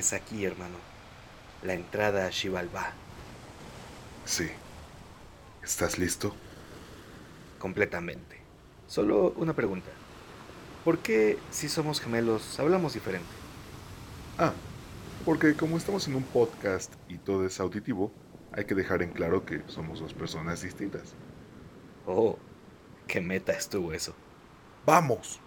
Es aquí, hermano. La entrada a Xibalbá. Sí. ¿Estás listo? Completamente. Solo una pregunta. ¿Por qué si somos gemelos hablamos diferente? Ah, porque como estamos en un podcast y todo es auditivo, hay que dejar en claro que somos dos personas distintas. Oh, qué meta estuvo eso. ¡Vamos!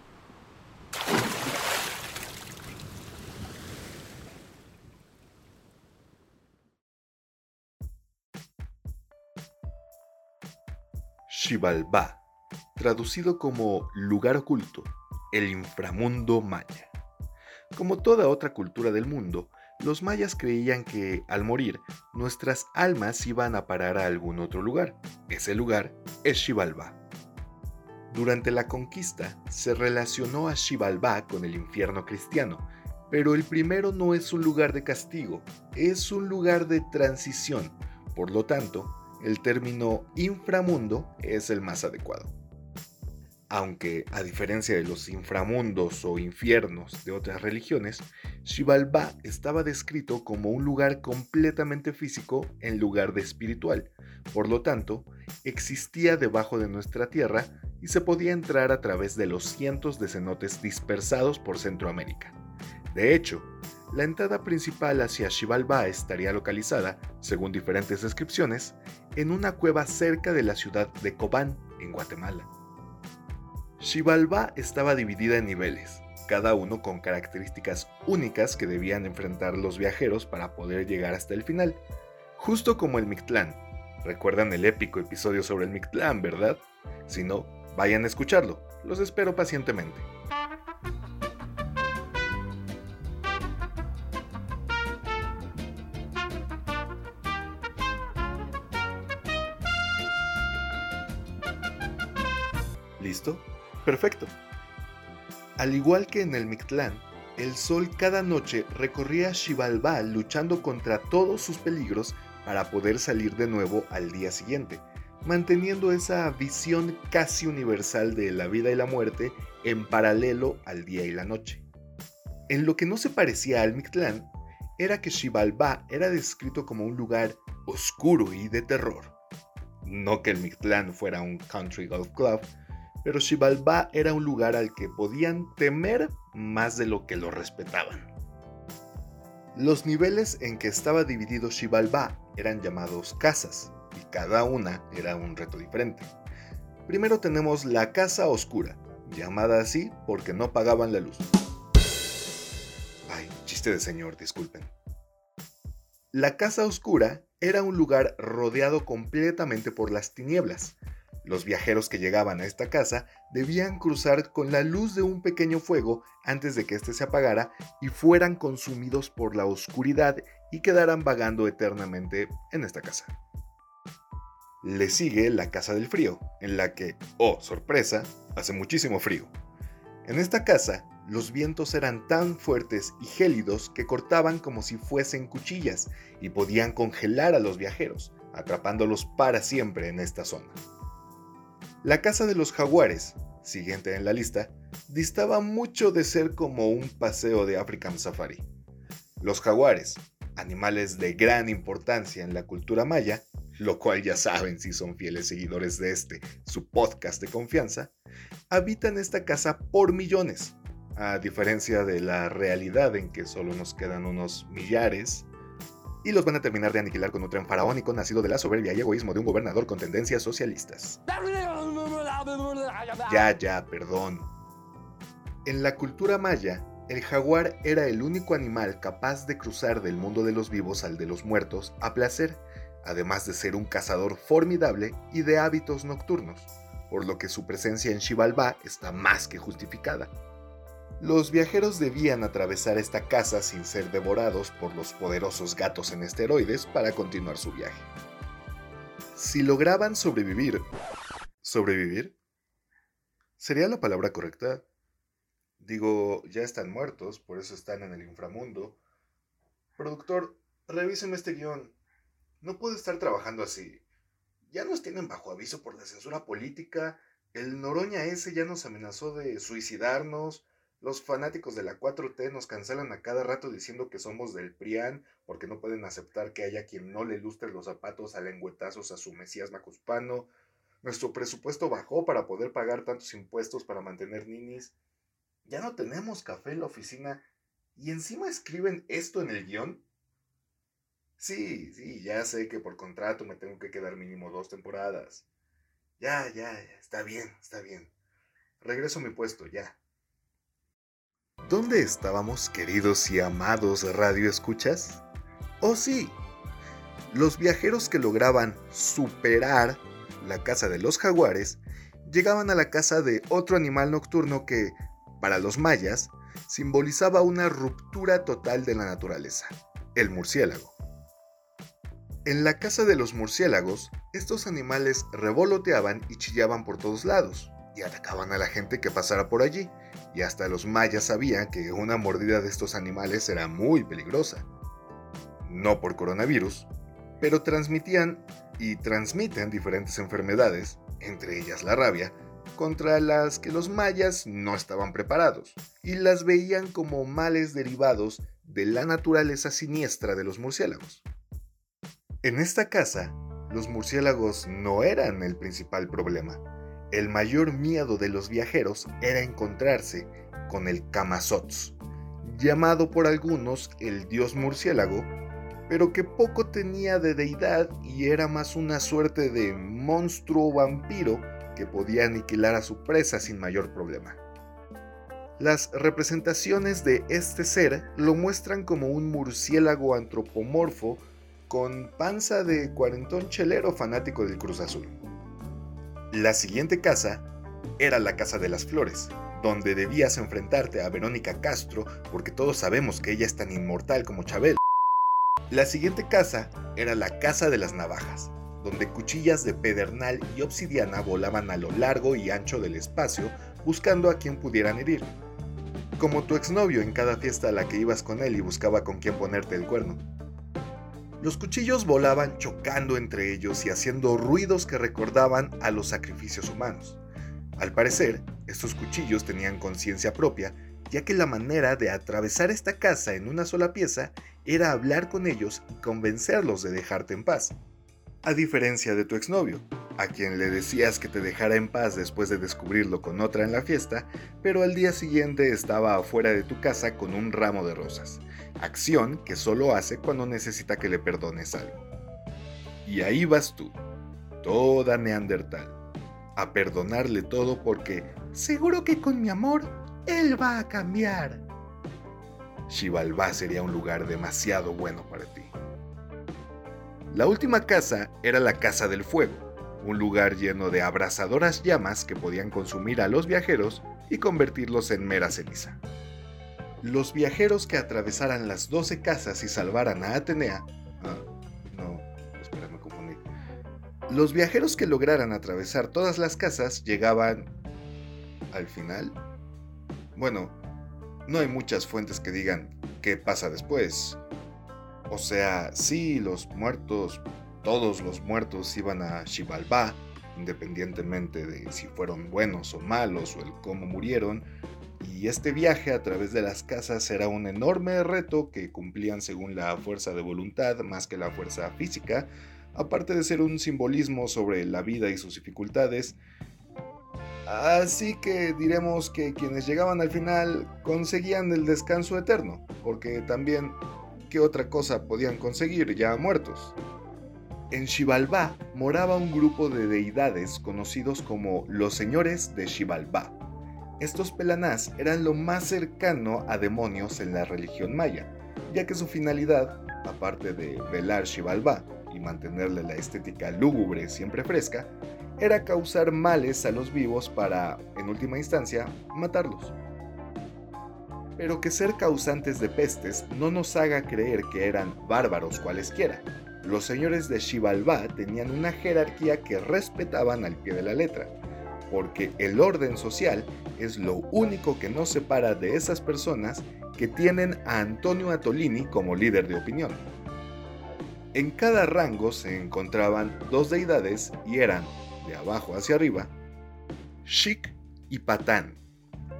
Xibalbá, traducido como lugar oculto, el inframundo maya. Como toda otra cultura del mundo, los mayas creían que, al morir, nuestras almas iban a parar a algún otro lugar. Ese lugar es Xibalbá. Durante la conquista se relacionó a Xibalbá con el infierno cristiano, pero el primero no es un lugar de castigo, es un lugar de transición. Por lo tanto, el término inframundo es el más adecuado. Aunque, a diferencia de los inframundos o infiernos de otras religiones, Xibalbá estaba descrito como un lugar completamente físico en lugar de espiritual. Por lo tanto, existía debajo de nuestra tierra y se podía entrar a través de los cientos de cenotes dispersados por Centroamérica. De hecho, la entrada principal hacia Xibalbá estaría localizada, según diferentes descripciones, en una cueva cerca de la ciudad de Cobán, en Guatemala. Xibalbá estaba dividida en niveles, cada uno con características únicas que debían enfrentar los viajeros para poder llegar hasta el final, justo como el Mictlán. Recuerdan el épico episodio sobre el Mictlán, ¿verdad? Si no, vayan a escucharlo, los espero pacientemente. Al igual que en el Mictlán, el sol cada noche recorría Xibalbá luchando contra todos sus peligros para poder salir de nuevo al día siguiente, manteniendo esa visión casi universal de la vida y la muerte en paralelo al día y la noche. En lo que no se parecía al Mictlán era que Xibalbá era descrito como un lugar oscuro y de terror. No que el Mictlán fuera un country golf club, pero Xibalbá era un lugar al que podían temer más de lo que lo respetaban. Los niveles en que estaba dividido Xibalbá eran llamados casas, y cada una era un reto diferente. Primero tenemos la casa oscura, llamada así porque no pagaban la luz. Ay, chiste de señor, disculpen. La casa oscura era un lugar rodeado completamente por las tinieblas, los viajeros que llegaban a esta casa debían cruzar con la luz de un pequeño fuego antes de que éste se apagara y fueran consumidos por la oscuridad y quedaran vagando eternamente en esta casa. Le sigue la Casa del Frío, en la que, oh sorpresa, hace muchísimo frío. En esta casa, los vientos eran tan fuertes y gélidos que cortaban como si fuesen cuchillas y podían congelar a los viajeros, atrapándolos para siempre en esta zona. La casa de los jaguares, siguiente en la lista, distaba mucho de ser como un paseo de African Safari. Los jaguares, animales de gran importancia en la cultura maya, lo cual ya saben si son fieles seguidores de este, su podcast de confianza, habitan esta casa por millones, a diferencia de la realidad en que solo nos quedan unos millares y los van a terminar de aniquilar con un tren faraónico nacido de la soberbia y egoísmo de un gobernador con tendencias socialistas. Ya, ya, perdón. En la cultura maya, el jaguar era el único animal capaz de cruzar del mundo de los vivos al de los muertos a placer, además de ser un cazador formidable y de hábitos nocturnos, por lo que su presencia en Xibalbá está más que justificada. Los viajeros debían atravesar esta casa sin ser devorados por los poderosos gatos en esteroides para continuar su viaje. Si lograban sobrevivir... ¿Sobrevivir? ¿Sería la palabra correcta? Digo, ya están muertos, por eso están en el inframundo. Productor, revíseme este guion. No puedo estar trabajando así. Ya nos tienen bajo aviso por la censura política. El Noroña ese ya nos amenazó de suicidarnos. Los fanáticos de la 4T nos cancelan a cada rato diciendo que somos del PRIAN porque no pueden aceptar que haya quien no le lustre los zapatos a lengüetazos a su Mesías Macuspano. Nuestro presupuesto bajó para poder pagar tantos impuestos para mantener ninis. Ya no tenemos café en la oficina y encima escriben esto en el guion. Sí, sí, ya sé que por contrato me tengo que quedar mínimo dos temporadas. Ya, ya, ya, está bien, está bien. Regreso a mi puesto, ya. ¿Dónde estábamos, queridos y amados radio escuchas? Oh sí, los viajeros que lograban superar la casa de los jaguares llegaban a la casa de otro animal nocturno que, para los mayas, simbolizaba una ruptura total de la naturaleza, el murciélago. En la casa de los murciélagos, estos animales revoloteaban y chillaban por todos lados, y atacaban a la gente que pasara por allí, y hasta los mayas sabían que una mordida de estos animales era muy peligrosa. No por coronavirus, pero transmitían y transmiten diferentes enfermedades, entre ellas la rabia, contra las que los mayas no estaban preparados, y las veían como males derivados de la naturaleza siniestra de los murciélagos. En esta casa, los murciélagos no eran el principal problema. El mayor miedo de los viajeros era encontrarse con el Kamazots, llamado por algunos el dios murciélago, pero que poco tenía de deidad y era más una suerte de monstruo vampiro que podía aniquilar a su presa sin mayor problema. Las representaciones de este ser lo muestran como un murciélago antropomorfo con panza de cuarentón chelero fanático del Cruz Azul. La siguiente casa era la Casa de las Flores, donde debías enfrentarte a Verónica Castro porque todos sabemos que ella es tan inmortal como Chabel. La siguiente casa era la Casa de las Navajas, donde cuchillas de pedernal y obsidiana volaban a lo largo y ancho del espacio buscando a quien pudieran herir. Como tu exnovio en cada fiesta a la que ibas con él y buscaba con quien ponerte el cuerno. Los cuchillos volaban chocando entre ellos y haciendo ruidos que recordaban a los sacrificios humanos. Al parecer, estos cuchillos tenían conciencia propia, ya que la manera de atravesar esta casa en una sola pieza era hablar con ellos y convencerlos de dejarte en paz. A diferencia de tu exnovio, a quien le decías que te dejara en paz después de descubrirlo con otra en la fiesta, pero al día siguiente estaba afuera de tu casa con un ramo de rosas, acción que solo hace cuando necesita que le perdones algo. Y ahí vas tú, toda neandertal, a perdonarle todo porque seguro que con mi amor él va a cambiar. Xibalbá sería un lugar demasiado bueno para ti. La última casa era la Casa del Fuego, un lugar lleno de abrasadoras llamas que podían consumir a los viajeros y convertirlos en mera ceniza. Los viajeros que atravesaran las 12 casas y salvaran a Atenea... Ah, no, espera, me confundí. Los viajeros que lograran atravesar todas las casas llegaban... al final. Bueno, no hay muchas fuentes que digan qué pasa después. O sea, sí, los muertos todos los muertos iban a Xibalbá, independientemente de si fueron buenos o malos o el cómo murieron, y este viaje a través de las casas era un enorme reto que cumplían según la fuerza de voluntad más que la fuerza física, aparte de ser un simbolismo sobre la vida y sus dificultades. Así que diremos que quienes llegaban al final conseguían el descanso eterno, porque también, ¿qué otra cosa podían conseguir ya muertos? En Xibalbá moraba un grupo de deidades conocidos como los señores de Xibalbá. Estos pelanás eran lo más cercano a demonios en la religión maya, ya que su finalidad, aparte de velar Xibalbá y mantenerle la estética lúgubre siempre fresca, era causar males a los vivos para, en última instancia, matarlos. Pero que ser causantes de pestes no nos haga creer que eran bárbaros cualesquiera, los señores de Xibalbá tenían una jerarquía que respetaban al pie de la letra, porque el orden social es lo único que nos separa de esas personas que tienen a Antonio Atolini como líder de opinión. En cada rango se encontraban dos deidades y eran, de abajo hacia arriba, Shik y Patán.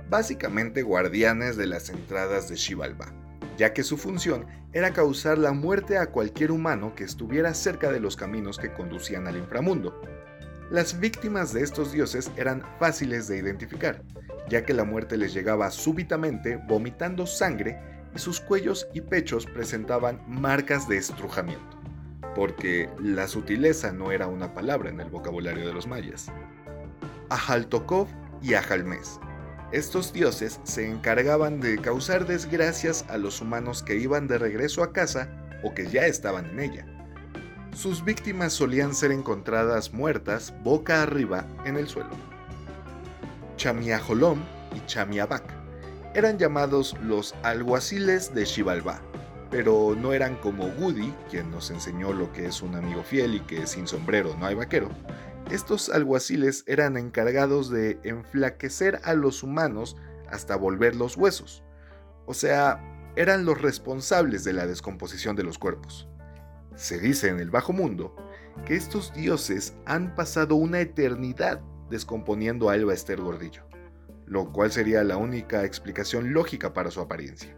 básicamente guardianes de las entradas de Xibalbá, ya que su función era causar la muerte a cualquier humano que estuviera cerca de los caminos que conducían al inframundo. Las víctimas de estos dioses eran fáciles de identificar, ya que la muerte les llegaba súbitamente vomitando sangre y sus cuellos y pechos presentaban marcas de estrujamiento, porque la sutileza no era una palabra en el vocabulario de los mayas. Ajaltokov y Ajalmes. Estos dioses se encargaban de causar desgracias a los humanos que iban de regreso a casa o que ya estaban en ella. Sus víctimas solían ser encontradas muertas boca arriba en el suelo. Chamiajolom y Chamiabac eran llamados los alguaciles de Xibalbá, pero no eran como Woody, quien nos enseñó lo que es un amigo fiel y que sin sombrero no hay vaquero. Estos alguaciles eran encargados de enflaquecer a los humanos hasta volverlos huesos. O sea, eran los responsables de la descomposición de los cuerpos. Se dice en el bajo mundo que estos dioses han pasado una eternidad descomponiendo a Elba Gordillo, lo cual sería la única explicación lógica para su apariencia.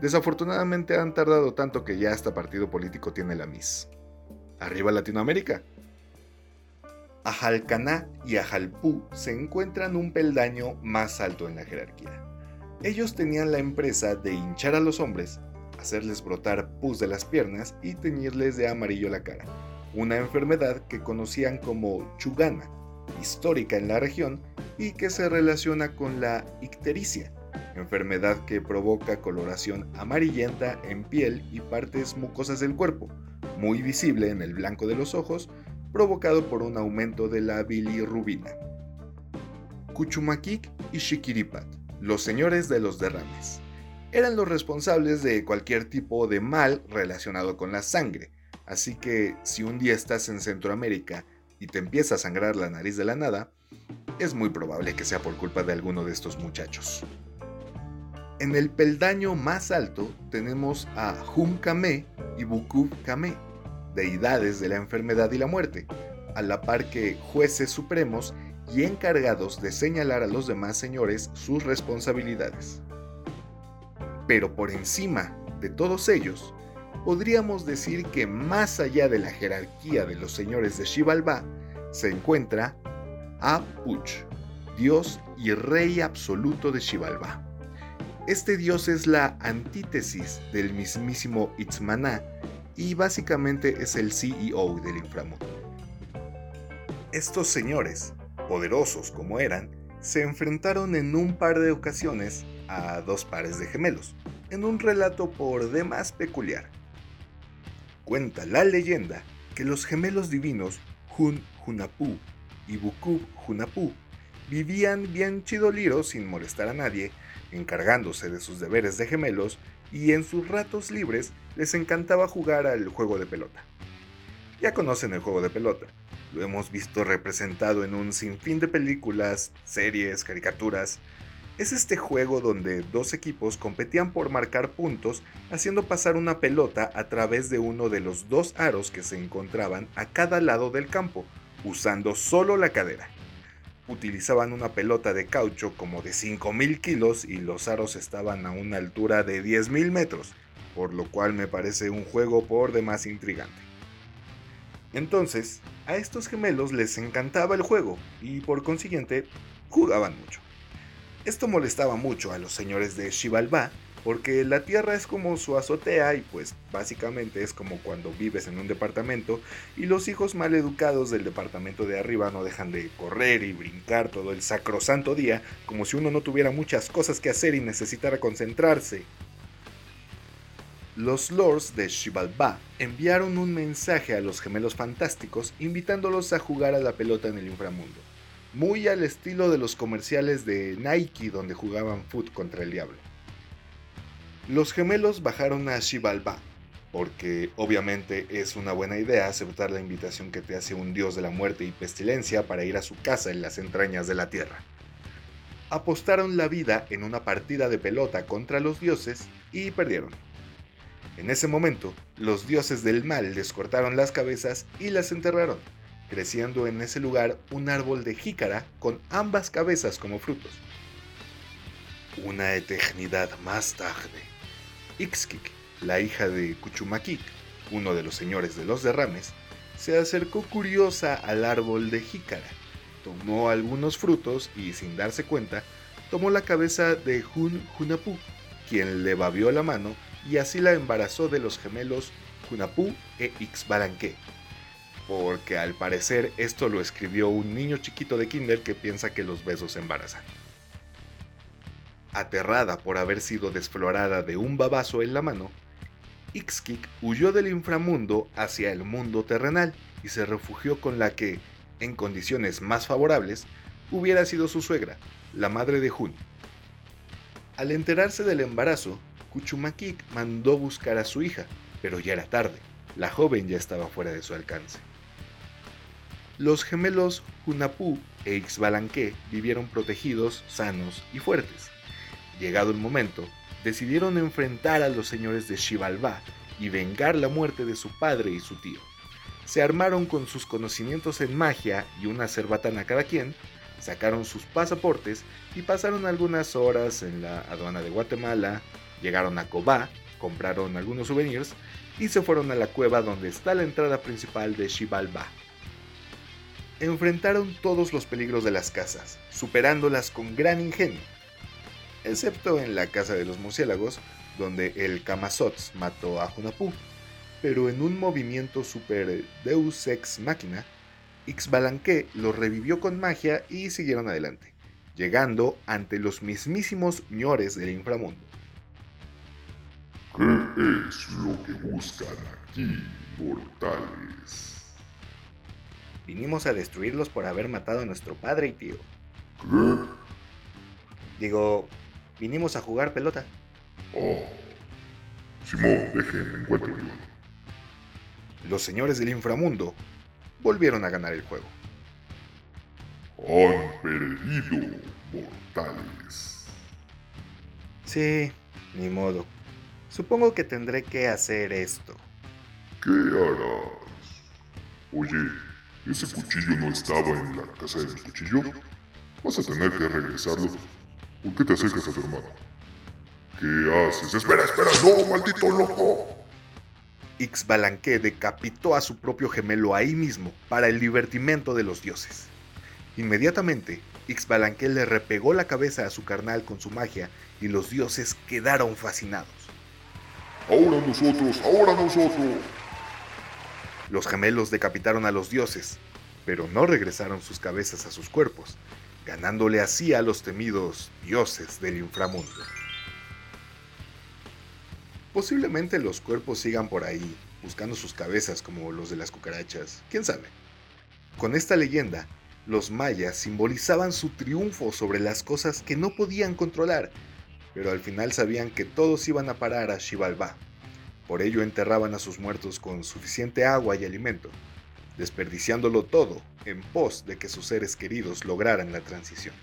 Desafortunadamente han tardado tanto que ya hasta partido político tiene la MIS. Arriba Latinoamérica. Ajalcaná y Ajalpú se encuentran un peldaño más alto en la jerarquía. Ellos tenían la empresa de hinchar a los hombres hacerles brotar pus de las piernas y teñirles de amarillo la cara, una enfermedad que conocían como chugana, histórica en la región y que se relaciona con la ictericia, enfermedad que provoca coloración amarillenta en piel y partes mucosas del cuerpo, muy visible en el blanco de los ojos, provocado por un aumento de la bilirrubina. Cuchumaquic y Chiquiripat, los señores de los derrames eran los responsables de cualquier tipo de mal relacionado con la sangre. Así que si un día estás en Centroamérica y te empieza a sangrar la nariz de la nada, es muy probable que sea por culpa de alguno de estos muchachos. En el peldaño más alto tenemos a Hum Kame y Bukub Kame, deidades de la enfermedad y la muerte, a la par que jueces supremos y encargados de señalar a los demás señores sus responsabilidades. Pero por encima de todos ellos, podríamos decir que más allá de la jerarquía de los señores de Xibalbá, se encuentra Apuch, dios y rey absoluto de Xibalbá. Este dios es la antítesis del mismísimo Itzmaná y básicamente es el CEO del inframundo. Estos señores, poderosos como eran, se enfrentaron en un par de ocasiones a dos pares de gemelos, en un relato por demás peculiar. Cuenta la leyenda que los gemelos divinos Hun Hunapú y Bukub Hunapú vivían bien chidoliros sin molestar a nadie, encargándose de sus deberes de gemelos y en sus ratos libres les encantaba jugar al juego de pelota. Ya conocen el juego de pelota, lo hemos visto representado en un sinfín de películas, series, caricaturas. Es este juego donde dos equipos competían por marcar puntos haciendo pasar una pelota a través de uno de los dos aros que se encontraban a cada lado del campo, usando solo la cadera. Utilizaban una pelota de caucho como de 5.000 kilos y los aros estaban a una altura de 10.000 metros, por lo cual me parece un juego por demás intrigante. Entonces, a estos gemelos les encantaba el juego y por consiguiente jugaban mucho. Esto molestaba mucho a los señores de Xibalbá porque la tierra es como su azotea y pues básicamente es como cuando vives en un departamento y los hijos mal educados del departamento de arriba no dejan de correr y brincar todo el sacrosanto día como si uno no tuviera muchas cosas que hacer y necesitara concentrarse los lords de Xibalbá enviaron un mensaje a los gemelos fantásticos invitándolos a jugar a la pelota en el inframundo, muy al estilo de los comerciales de Nike donde jugaban foot contra el diablo. Los gemelos bajaron a Xibalbá, porque obviamente es una buena idea aceptar la invitación que te hace un dios de la muerte y pestilencia para ir a su casa en las entrañas de la tierra. Apostaron la vida en una partida de pelota contra los dioses y perdieron. En ese momento, los dioses del mal les cortaron las cabezas y las enterraron, creciendo en ese lugar un árbol de jícara con ambas cabezas como frutos. Una eternidad más tarde, Ixkik, la hija de Kuchumakik, uno de los señores de los derrames, se acercó curiosa al árbol de jícara, tomó algunos frutos y sin darse cuenta, tomó la cabeza de Hun Hunapu, quien le babió la mano y así la embarazó de los gemelos Hunapu e Ixbalanque. Porque al parecer esto lo escribió un niño chiquito de kinder que piensa que los besos embarazan. Aterrada por haber sido desflorada de un babazo en la mano, Ixkik huyó del inframundo hacia el mundo terrenal y se refugió con la que, en condiciones más favorables, hubiera sido su suegra, la madre de Hun. Al enterarse del embarazo, Kuchumakik mandó buscar a su hija, pero ya era tarde, la joven ya estaba fuera de su alcance. Los gemelos Hunapu e Ixbalanque vivieron protegidos, sanos y fuertes. Llegado el momento, decidieron enfrentar a los señores de Xibalbá y vengar la muerte de su padre y su tío. Se armaron con sus conocimientos en magia y una cerbatana cada quien, sacaron sus pasaportes y pasaron algunas horas en la aduana de Guatemala, llegaron a Cobá, compraron algunos souvenirs y se fueron a la cueva donde está la entrada principal de Xibalbá. Enfrentaron todos los peligros de las casas, superándolas con gran ingenio excepto en la casa de los murciélagos, donde el Kamazots mató a Hunapu. Pero en un movimiento super Deus Ex Machina, Ixbalanque lo revivió con magia y siguieron adelante, llegando ante los mismísimos ñores del inframundo. ¿Qué es lo que buscan aquí, mortales? Vinimos a destruirlos por haber matado a nuestro padre y tío. ¿Qué? Digo, Vinimos a jugar pelota. Oh. Simón, déjenme encuentro Los señores del inframundo volvieron a ganar el juego. Han perdido, mortales. Sí, ni modo. Supongo que tendré que hacer esto. ¿Qué harás? Oye, ese cuchillo no estaba en la casa de mi cuchillo. Vas a tener que regresarlo ¿Por qué te acercas a tu hermano? ¿Qué haces? ¡Espera, espera! ¡No, maldito loco! Ixbalanque decapitó a su propio gemelo ahí mismo para el divertimento de los dioses. Inmediatamente, Ixbalanque le repegó la cabeza a su carnal con su magia y los dioses quedaron fascinados. ¡Ahora nosotros! ¡Ahora nosotros! Los gemelos decapitaron a los dioses, pero no regresaron sus cabezas a sus cuerpos, ganándole así a los temidos dioses del inframundo. Posiblemente los cuerpos sigan por ahí, buscando sus cabezas como los de las cucarachas, quién sabe. Con esta leyenda, los mayas simbolizaban su triunfo sobre las cosas que no podían controlar, pero al final sabían que todos iban a parar a Xibalbá. Por ello enterraban a sus muertos con suficiente agua y alimento, desperdiciándolo todo en pos de que sus seres queridos lograran la transición.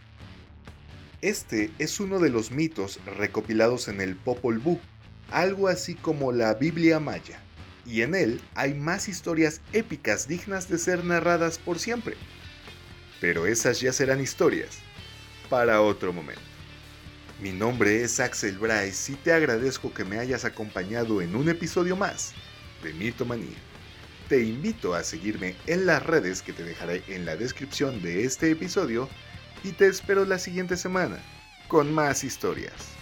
Este es uno de los mitos recopilados en el Popol Vuh, algo así como la Biblia maya, y en él hay más historias épicas dignas de ser narradas por siempre. Pero esas ya serán historias para otro momento. Mi nombre es Axel Bryce y te agradezco que me hayas acompañado en un episodio más de Mitomanía te invito a seguirme en las redes que te dejaré en la descripción de este episodio y te espero la siguiente semana con más historias.